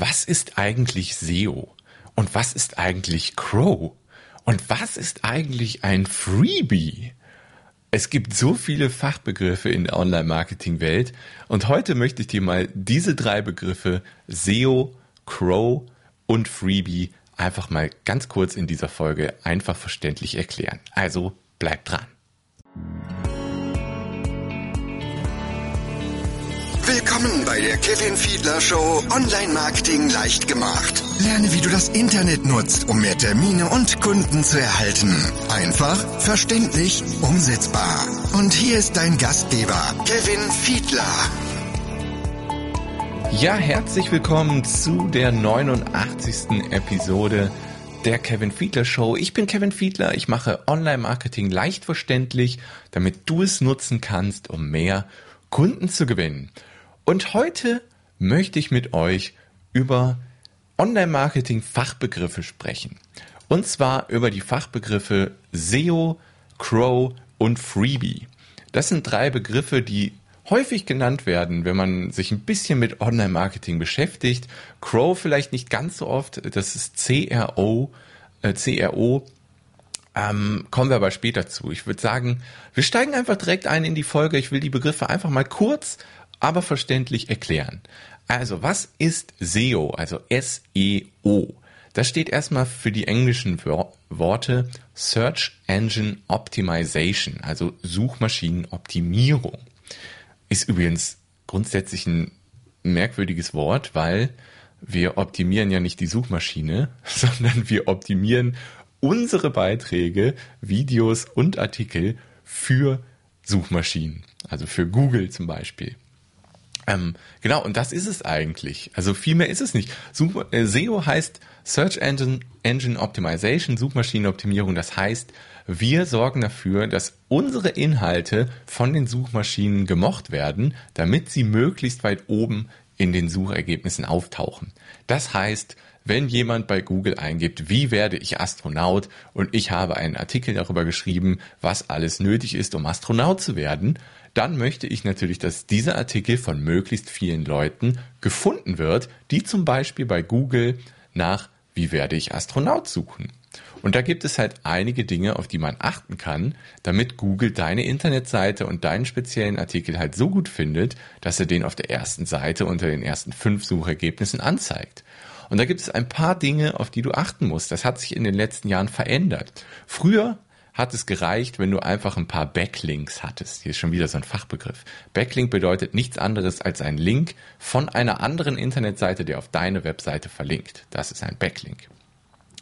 was ist eigentlich SEO? Und was ist eigentlich Crow? Und was ist eigentlich ein Freebie? Es gibt so viele Fachbegriffe in der Online-Marketing-Welt und heute möchte ich dir mal diese drei Begriffe SEO, Crow und Freebie einfach mal ganz kurz in dieser Folge einfach verständlich erklären. Also bleib dran. Willkommen bei der Kevin Fiedler Show Online Marketing leicht gemacht. Lerne, wie du das Internet nutzt, um mehr Termine und Kunden zu erhalten. Einfach, verständlich, umsetzbar. Und hier ist dein Gastgeber, Kevin Fiedler. Ja, herzlich willkommen zu der 89. Episode der Kevin Fiedler Show. Ich bin Kevin Fiedler, ich mache Online Marketing leicht verständlich, damit du es nutzen kannst, um mehr Kunden zu gewinnen. Und heute möchte ich mit euch über Online-Marketing-Fachbegriffe sprechen. Und zwar über die Fachbegriffe SEO, Crow und Freebie. Das sind drei Begriffe, die häufig genannt werden, wenn man sich ein bisschen mit Online-Marketing beschäftigt. Crow vielleicht nicht ganz so oft, das ist CRO, äh, CRO. Ähm, kommen wir aber später zu. Ich würde sagen, wir steigen einfach direkt ein in die Folge. Ich will die Begriffe einfach mal kurz aber verständlich erklären. Also, was ist SEO, also S-E-O? Das steht erstmal für die englischen Worte Search Engine Optimization, also Suchmaschinenoptimierung. Ist übrigens grundsätzlich ein merkwürdiges Wort, weil wir optimieren ja nicht die Suchmaschine, sondern wir optimieren unsere Beiträge, Videos und Artikel für Suchmaschinen, also für Google zum Beispiel. Ähm, genau, und das ist es eigentlich. Also viel mehr ist es nicht. Such, äh, SEO heißt Search Engine, Engine Optimization, Suchmaschinenoptimierung. Das heißt, wir sorgen dafür, dass unsere Inhalte von den Suchmaschinen gemocht werden, damit sie möglichst weit oben in den Suchergebnissen auftauchen. Das heißt, wenn jemand bei Google eingibt, wie werde ich Astronaut und ich habe einen Artikel darüber geschrieben, was alles nötig ist, um Astronaut zu werden, dann möchte ich natürlich, dass dieser Artikel von möglichst vielen Leuten gefunden wird, die zum Beispiel bei Google nach Wie werde ich Astronaut suchen. Und da gibt es halt einige Dinge, auf die man achten kann, damit Google deine Internetseite und deinen speziellen Artikel halt so gut findet, dass er den auf der ersten Seite unter den ersten fünf Suchergebnissen anzeigt. Und da gibt es ein paar Dinge, auf die du achten musst. Das hat sich in den letzten Jahren verändert. Früher hat es gereicht, wenn du einfach ein paar Backlinks hattest. Hier ist schon wieder so ein Fachbegriff. Backlink bedeutet nichts anderes als ein Link von einer anderen Internetseite, der auf deine Webseite verlinkt. Das ist ein Backlink.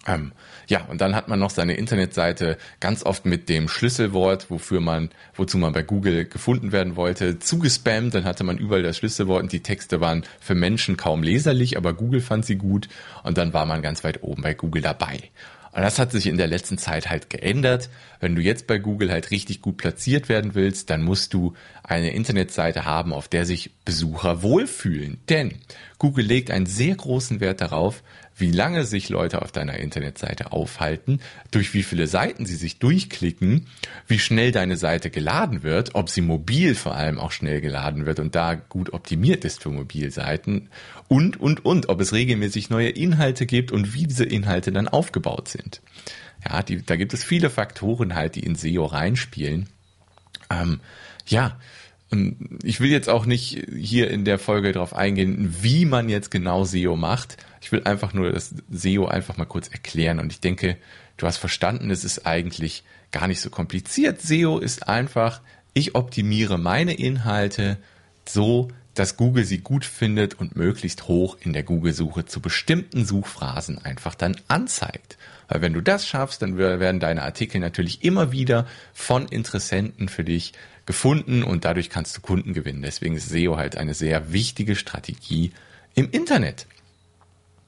Ähm, ja, und dann hat man noch seine Internetseite ganz oft mit dem Schlüsselwort, wofür man, wozu man bei Google gefunden werden wollte, zugespammt. Dann hatte man überall das Schlüsselwort und die Texte waren für Menschen kaum leserlich, aber Google fand sie gut und dann war man ganz weit oben bei Google dabei. Und das hat sich in der letzten Zeit halt geändert. Wenn du jetzt bei Google halt richtig gut platziert werden willst, dann musst du eine Internetseite haben, auf der sich Besucher wohlfühlen. Denn Google legt einen sehr großen Wert darauf, wie lange sich Leute auf deiner Internetseite aufhalten, durch wie viele Seiten sie sich durchklicken, wie schnell deine Seite geladen wird, ob sie mobil vor allem auch schnell geladen wird und da gut optimiert ist für Mobilseiten und, und, und, ob es regelmäßig neue Inhalte gibt und wie diese Inhalte dann aufgebaut sind. Ja, die, da gibt es viele Faktoren halt, die in SEO reinspielen. Ähm, ja, ich will jetzt auch nicht hier in der Folge darauf eingehen, wie man jetzt genau SEO macht. Ich will einfach nur das SEO einfach mal kurz erklären. Und ich denke, du hast verstanden, es ist eigentlich gar nicht so kompliziert. SEO ist einfach, ich optimiere meine Inhalte so, dass Google sie gut findet und möglichst hoch in der Google-Suche zu bestimmten Suchphrasen einfach dann anzeigt. Weil wenn du das schaffst, dann werden deine Artikel natürlich immer wieder von Interessenten für dich gefunden und dadurch kannst du Kunden gewinnen. Deswegen ist SEO halt eine sehr wichtige Strategie im Internet.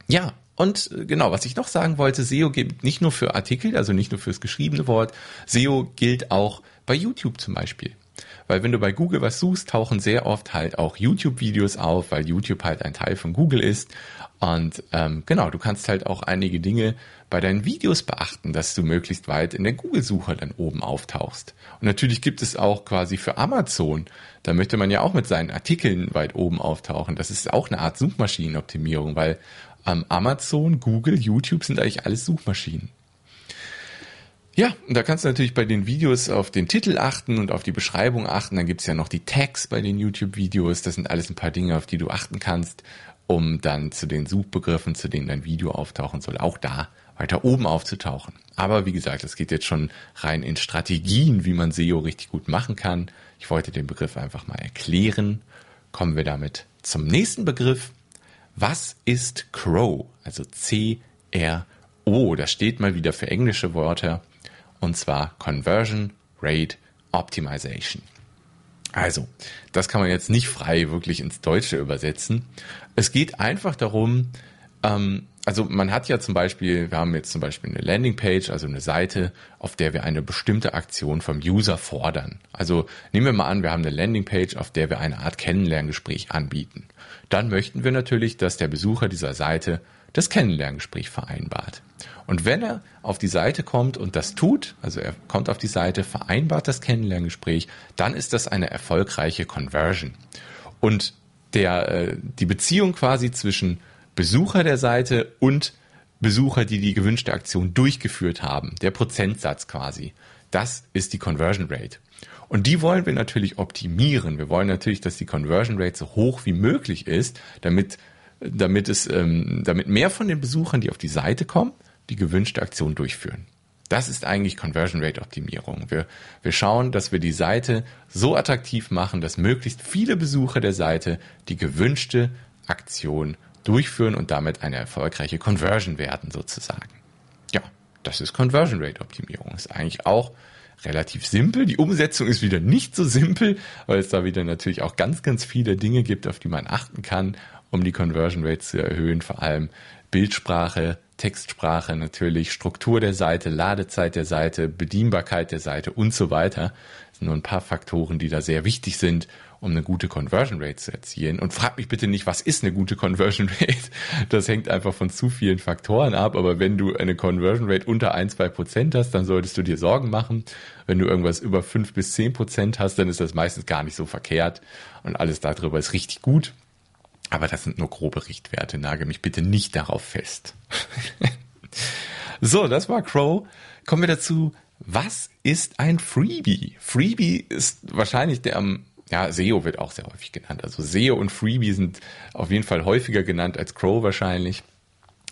Ja, und äh, genau, was ich noch sagen wollte, SEO gilt nicht nur für Artikel, also nicht nur fürs geschriebene Wort, SEO gilt auch bei YouTube zum Beispiel. Weil wenn du bei Google was suchst, tauchen sehr oft halt auch YouTube-Videos auf, weil YouTube halt ein Teil von Google ist. Und ähm, genau, du kannst halt auch einige Dinge bei deinen Videos beachten, dass du möglichst weit in der Google-Suche dann oben auftauchst. Und natürlich gibt es auch quasi für Amazon, da möchte man ja auch mit seinen Artikeln weit oben auftauchen. Das ist auch eine Art Suchmaschinenoptimierung, weil ähm, Amazon, Google, YouTube sind eigentlich alles Suchmaschinen. Ja, und da kannst du natürlich bei den Videos auf den Titel achten und auf die Beschreibung achten. Dann gibt's ja noch die Tags bei den YouTube-Videos. Das sind alles ein paar Dinge, auf die du achten kannst, um dann zu den Suchbegriffen, zu denen dein Video auftauchen soll, auch da weiter oben aufzutauchen. Aber wie gesagt, es geht jetzt schon rein in Strategien, wie man SEO richtig gut machen kann. Ich wollte den Begriff einfach mal erklären. Kommen wir damit zum nächsten Begriff. Was ist Crow? Also C-R-O. Das steht mal wieder für englische Worte. Und zwar Conversion Rate Optimization. Also, das kann man jetzt nicht frei wirklich ins Deutsche übersetzen. Es geht einfach darum, ähm, also man hat ja zum Beispiel, wir haben jetzt zum Beispiel eine Landingpage, also eine Seite, auf der wir eine bestimmte Aktion vom User fordern. Also nehmen wir mal an, wir haben eine Landingpage, auf der wir eine Art Kennenlerngespräch anbieten. Dann möchten wir natürlich, dass der Besucher dieser Seite das Kennenlerngespräch vereinbart. Und wenn er auf die Seite kommt und das tut, also er kommt auf die Seite, vereinbart das Kennenlerngespräch, dann ist das eine erfolgreiche Conversion. Und der, äh, die Beziehung quasi zwischen Besucher der Seite und Besucher, die die gewünschte Aktion durchgeführt haben. Der Prozentsatz quasi. Das ist die Conversion Rate. Und die wollen wir natürlich optimieren. Wir wollen natürlich, dass die Conversion Rate so hoch wie möglich ist, damit, damit es, ähm, damit mehr von den Besuchern, die auf die Seite kommen, die gewünschte Aktion durchführen. Das ist eigentlich Conversion Rate Optimierung. Wir, wir schauen, dass wir die Seite so attraktiv machen, dass möglichst viele Besucher der Seite die gewünschte Aktion durchführen und damit eine erfolgreiche Conversion werden sozusagen. Ja, das ist Conversion Rate Optimierung. Ist eigentlich auch relativ simpel. Die Umsetzung ist wieder nicht so simpel, weil es da wieder natürlich auch ganz, ganz viele Dinge gibt, auf die man achten kann, um die Conversion Rate zu erhöhen. Vor allem Bildsprache, Textsprache natürlich, Struktur der Seite, Ladezeit der Seite, Bedienbarkeit der Seite und so weiter. Das sind nur ein paar Faktoren, die da sehr wichtig sind um eine gute Conversion Rate zu erzielen. Und frag mich bitte nicht, was ist eine gute Conversion Rate? Das hängt einfach von zu vielen Faktoren ab. Aber wenn du eine Conversion Rate unter ein, zwei Prozent hast, dann solltest du dir Sorgen machen. Wenn du irgendwas über fünf bis zehn Prozent hast, dann ist das meistens gar nicht so verkehrt. Und alles darüber ist richtig gut. Aber das sind nur grobe Richtwerte. Nage mich bitte nicht darauf fest. so, das war Crow. Kommen wir dazu, was ist ein Freebie? Freebie ist wahrscheinlich der am ja, SEO wird auch sehr häufig genannt. Also SEO und Freebie sind auf jeden Fall häufiger genannt als Crow wahrscheinlich.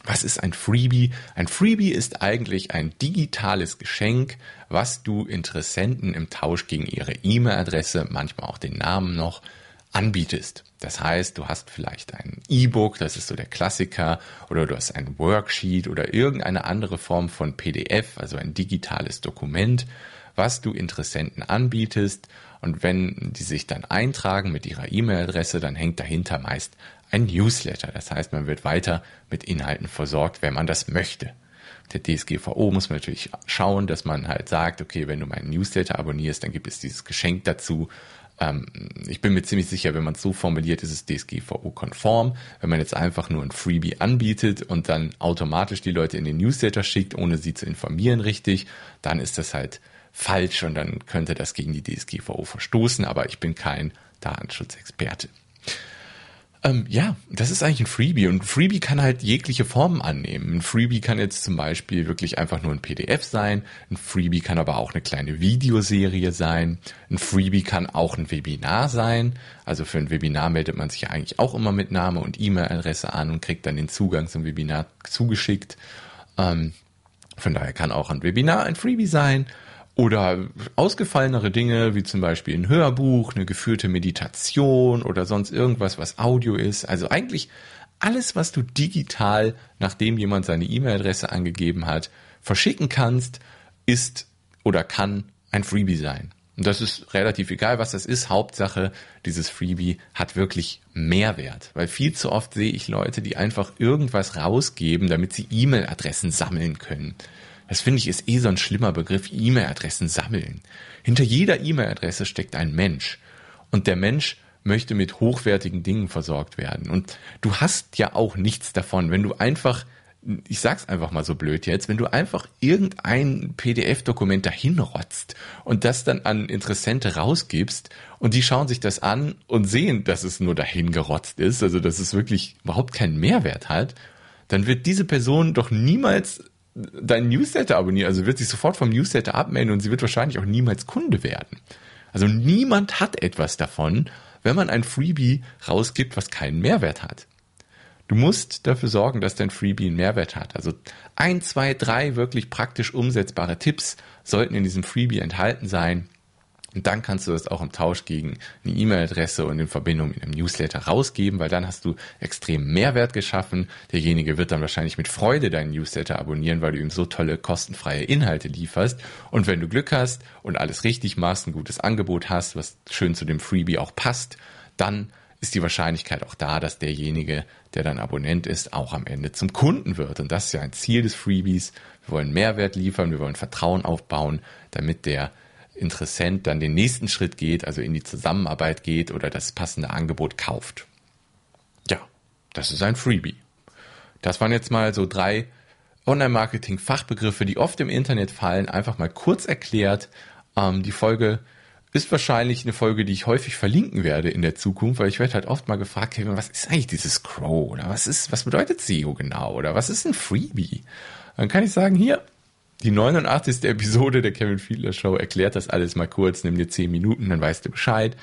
Was ist ein Freebie? Ein Freebie ist eigentlich ein digitales Geschenk, was du Interessenten im Tausch gegen ihre E-Mail-Adresse, manchmal auch den Namen noch, anbietest. Das heißt, du hast vielleicht ein E-Book, das ist so der Klassiker, oder du hast ein Worksheet oder irgendeine andere Form von PDF, also ein digitales Dokument, was du Interessenten anbietest und wenn die sich dann eintragen mit ihrer E-Mail-Adresse, dann hängt dahinter meist ein Newsletter. Das heißt, man wird weiter mit Inhalten versorgt, wenn man das möchte. Der DSGVO muss man natürlich schauen, dass man halt sagt, okay, wenn du meinen Newsletter abonnierst, dann gibt es dieses Geschenk dazu. Ähm, ich bin mir ziemlich sicher, wenn man es so formuliert, ist es DSGVO-konform. Wenn man jetzt einfach nur ein Freebie anbietet und dann automatisch die Leute in den Newsletter schickt, ohne sie zu informieren richtig, dann ist das halt falsch und dann könnte das gegen die DSGVO verstoßen, aber ich bin kein Datenschutzexperte. Ähm, ja, das ist eigentlich ein Freebie und ein Freebie kann halt jegliche Formen annehmen. Ein Freebie kann jetzt zum Beispiel wirklich einfach nur ein PDF sein. Ein Freebie kann aber auch eine kleine Videoserie sein. Ein Freebie kann auch ein Webinar sein. Also für ein Webinar meldet man sich ja eigentlich auch immer mit Name und E-Mail-Adresse an und kriegt dann den Zugang zum Webinar zugeschickt. Ähm, von daher kann auch ein Webinar ein Freebie sein. Oder ausgefallenere Dinge, wie zum Beispiel ein Hörbuch, eine geführte Meditation oder sonst irgendwas, was Audio ist. Also eigentlich alles, was du digital, nachdem jemand seine E-Mail-Adresse angegeben hat, verschicken kannst, ist oder kann ein Freebie sein. Und das ist relativ egal, was das ist. Hauptsache, dieses Freebie hat wirklich Mehrwert. Weil viel zu oft sehe ich Leute, die einfach irgendwas rausgeben, damit sie E-Mail-Adressen sammeln können Das finde ich ist eh so ein schlimmer Begriff, E-Mail-Adressen sammeln. Hinter jeder E-Mail-Adresse steckt ein Mensch. Und der Mensch möchte mit hochwertigen Dingen versorgt werden. Und du hast ja auch nichts davon, wenn du einfach, ich sag's einfach mal so blöd jetzt, wenn du einfach irgendein PDF-Dokument dahin rotzt und das dann an Interessente rausgibst und die schauen sich das an und sehen, dass es nur dahin gerotzt ist, also dass es wirklich überhaupt keinen Mehrwert hat, dann wird diese Person doch niemals dein Newsletter abonnieren, also wird sich sofort vom Newsletter abmelden und sie wird wahrscheinlich auch niemals Kunde werden. Also niemand hat etwas davon, wenn man ein Freebie rausgibt, was keinen Mehrwert hat. Du musst dafür sorgen, dass dein Freebie einen Mehrwert hat. Also ein, zwei, drei wirklich praktisch umsetzbare Tipps sollten in diesem Freebie enthalten sein. Und dann kannst du das auch im Tausch gegen eine E-Mail-Adresse und in Verbindung mit einem Newsletter rausgeben, weil dann hast du extrem Mehrwert geschaffen. Derjenige wird dann wahrscheinlich mit Freude deinen Newsletter abonnieren, weil du ihm so tolle kostenfreie Inhalte lieferst. Und wenn du Glück hast und alles richtig machst, ein gutes Angebot hast, was schön zu dem Freebie auch passt, dann ist die Wahrscheinlichkeit auch da, dass derjenige, der dann Abonnent ist, auch am Ende zum Kunden wird. Und das ist ja ein Ziel des Freebies. Wir wollen Mehrwert liefern, wir wollen Vertrauen aufbauen, damit der Interessent dann den nächsten Schritt geht, also in die Zusammenarbeit geht oder das passende Angebot kauft. Ja, das ist ein Freebie. Das waren jetzt mal so drei Online-Marketing-Fachbegriffe, die oft im Internet fallen, einfach mal kurz erklärt. Ähm, die Folge ist wahrscheinlich eine Folge, die ich häufig verlinken werde in der Zukunft, weil ich werde halt oft mal gefragt, Kevin, was ist eigentlich dieses Crow oder was ist, was bedeutet SEO genau oder was ist ein Freebie? Dann kann ich sagen, hier, die 89. Episode der Kevin Fiedler Show erklärt das alles mal kurz, nimm dir 10 Minuten, dann weißt du Bescheid.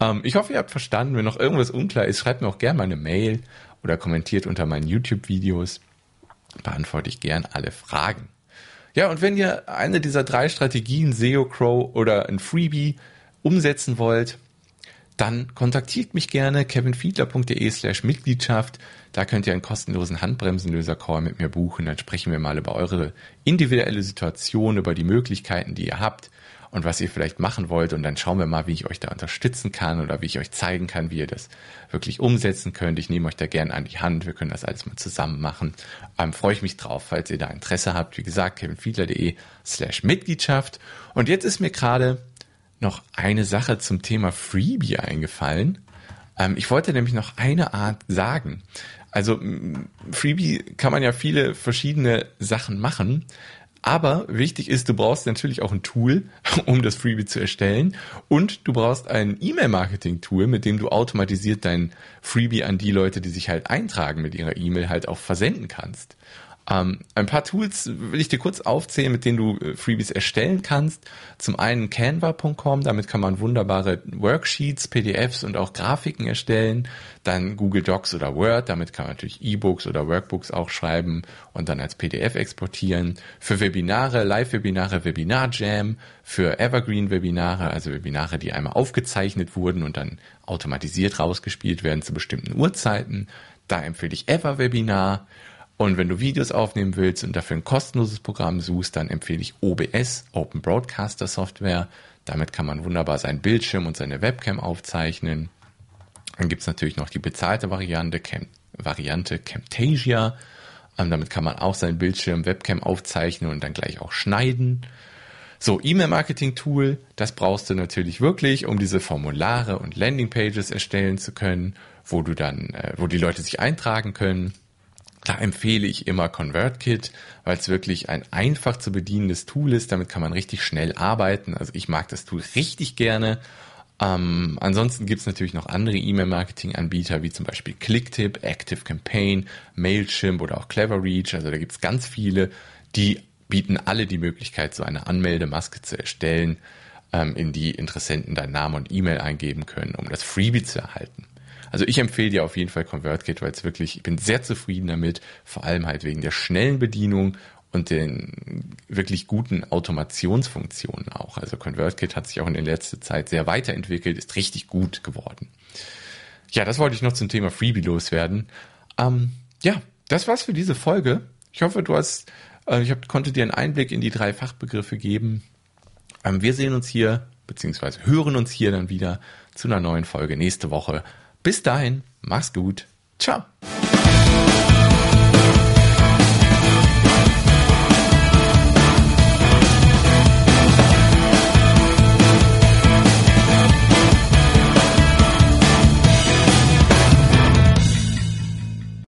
Ähm, ich hoffe, ihr habt verstanden. Wenn noch irgendwas unklar ist, schreibt mir auch gerne mal eine Mail oder kommentiert unter meinen YouTube-Videos. Beantworte ich gern alle Fragen. Ja, und wenn ihr eine dieser drei Strategien, SEO Crow oder ein Freebie, umsetzen wollt, dann kontaktiert mich gerne kevinfiedler.de slash Mitgliedschaft. Da könnt ihr einen kostenlosen Handbremsenlöser-Call mit mir buchen. Dann sprechen wir mal über eure individuelle Situation, über die Möglichkeiten, die ihr habt und was ihr vielleicht machen wollt. Und dann schauen wir mal, wie ich euch da unterstützen kann oder wie ich euch zeigen kann, wie ihr das wirklich umsetzen könnt. Ich nehme euch da gerne an die Hand. Wir können das alles mal zusammen machen. Ähm, freue ich mich drauf, falls ihr da Interesse habt. Wie gesagt, kevinfiedler.de slash Mitgliedschaft. Und jetzt ist mir gerade noch eine Sache zum Thema Freebie eingefallen. Ähm, ich wollte nämlich noch eine Art sagen. Also Freebie kann man ja viele verschiedene Sachen machen. Aber wichtig ist, du brauchst natürlich auch ein Tool, um das Freebie zu erstellen. Und du brauchst ein E-Mail-Marketing-Tool, mit dem du automatisiert dein Freebie an die Leute, die sich halt eintragen mit ihrer E-Mail, halt auch versenden kannst. Ähm, ein paar Tools will ich dir kurz aufzählen, mit denen du äh, Freebies erstellen kannst. Zum einen canva.com, damit kann man wunderbare Worksheets, PDFs und auch Grafiken erstellen. Dann Google Docs oder Word, damit kann man natürlich E-Books oder Workbooks auch schreiben und dann als PDF exportieren. Für Webinare, Live-Webinare, Webinar Jam. Für Evergreen-Webinare, also Webinare, die einmal aufgezeichnet wurden und dann automatisiert rausgespielt werden zu bestimmten Uhrzeiten. Da empfehle ich Ever-Webinar. Und wenn du Videos aufnehmen willst und dafür ein kostenloses Programm suchst, dann empfehle ich OBS, Open Broadcaster Software. Damit kann man wunderbar seinen Bildschirm und seine Webcam aufzeichnen. Dann gibt's natürlich noch die bezahlte Variante, Cam Variante Camtasia. Ähm, damit kann man auch seinen Bildschirm, Webcam aufzeichnen und dann gleich auch schneiden. So, E-Mail-Marketing-Tool, das brauchst du natürlich wirklich, um diese Formulare und Landingpages erstellen zu können, wo du dann, äh, wo die Leute sich eintragen können. Da empfehle ich immer ConvertKit, weil es wirklich ein einfach zu bedienendes Tool ist. Damit kann man richtig schnell arbeiten. Also ich mag das Tool richtig gerne. Ähm, ansonsten gibt es natürlich noch andere E-Mail-Marketing-Anbieter, wie zum Beispiel Clicktip, ActiveCampaign, Mailchimp oder auch CleverReach. Also da gibt es ganz viele, die bieten alle die Möglichkeit, so eine Anmeldemaske zu erstellen, ähm, in die Interessenten dann Namen und E-Mail eingeben können, um das Freebie zu erhalten. Also ich empfehle dir auf jeden Fall ConvertKit, weil es wirklich, ich bin sehr zufrieden damit, vor allem halt wegen der schnellen Bedienung und den wirklich guten Automationsfunktionen auch. Also ConvertKit hat sich auch in der letzten Zeit sehr weiterentwickelt, ist richtig gut geworden. Ja, das wollte ich noch zum Thema Freebie loswerden. Ähm, ja, das war's für diese Folge. Ich hoffe, du hast, äh, ich hab, konnte dir einen Einblick in die drei Fachbegriffe geben. Ähm, wir sehen uns hier, beziehungsweise hören uns hier dann wieder zu einer neuen Folge nächste Woche. Bis dahin, mach's gut. Ciao.